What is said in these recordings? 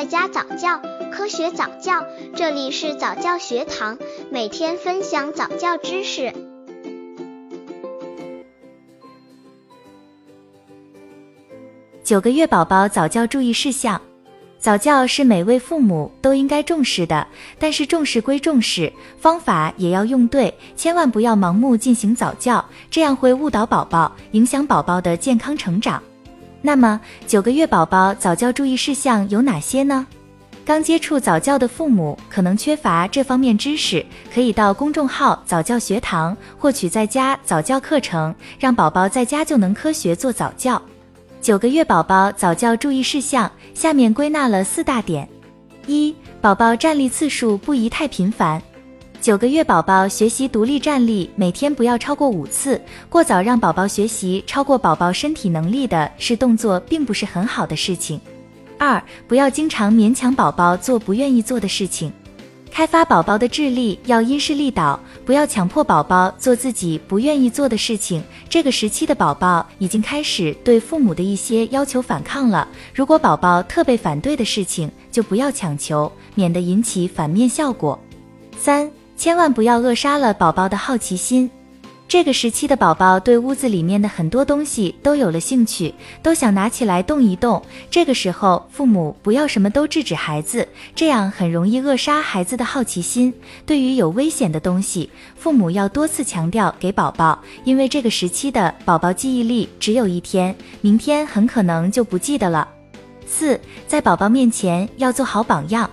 在家早教，科学早教，这里是早教学堂，每天分享早教知识。九个月宝宝早教注意事项：早教是每位父母都应该重视的，但是重视归重视，方法也要用对，千万不要盲目进行早教，这样会误导宝宝，影响宝宝的健康成长。那么，九个月宝宝早教注意事项有哪些呢？刚接触早教的父母可能缺乏这方面知识，可以到公众号早教学堂获取在家早教课程，让宝宝在家就能科学做早教。九个月宝宝早教注意事项，下面归纳了四大点：一、宝宝站立次数不宜太频繁。九个月宝宝学习独立站立，每天不要超过五次。过早让宝宝学习超过宝宝身体能力的是动作，并不是很好的事情。二，不要经常勉强宝宝做不愿意做的事情。开发宝宝的智力要因势利导，不要强迫宝宝做自己不愿意做的事情。这个时期的宝宝已经开始对父母的一些要求反抗了。如果宝宝特被反对的事情，就不要强求，免得引起反面效果。三。千万不要扼杀了宝宝的好奇心。这个时期的宝宝对屋子里面的很多东西都有了兴趣，都想拿起来动一动。这个时候，父母不要什么都制止孩子，这样很容易扼杀孩子的好奇心。对于有危险的东西，父母要多次强调给宝宝，因为这个时期的宝宝记忆力只有一天，明天很可能就不记得了。四，在宝宝面前要做好榜样。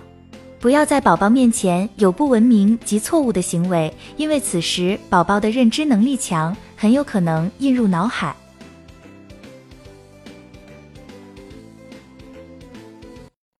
不要在宝宝面前有不文明及错误的行为，因为此时宝宝的认知能力强，很有可能印入脑海。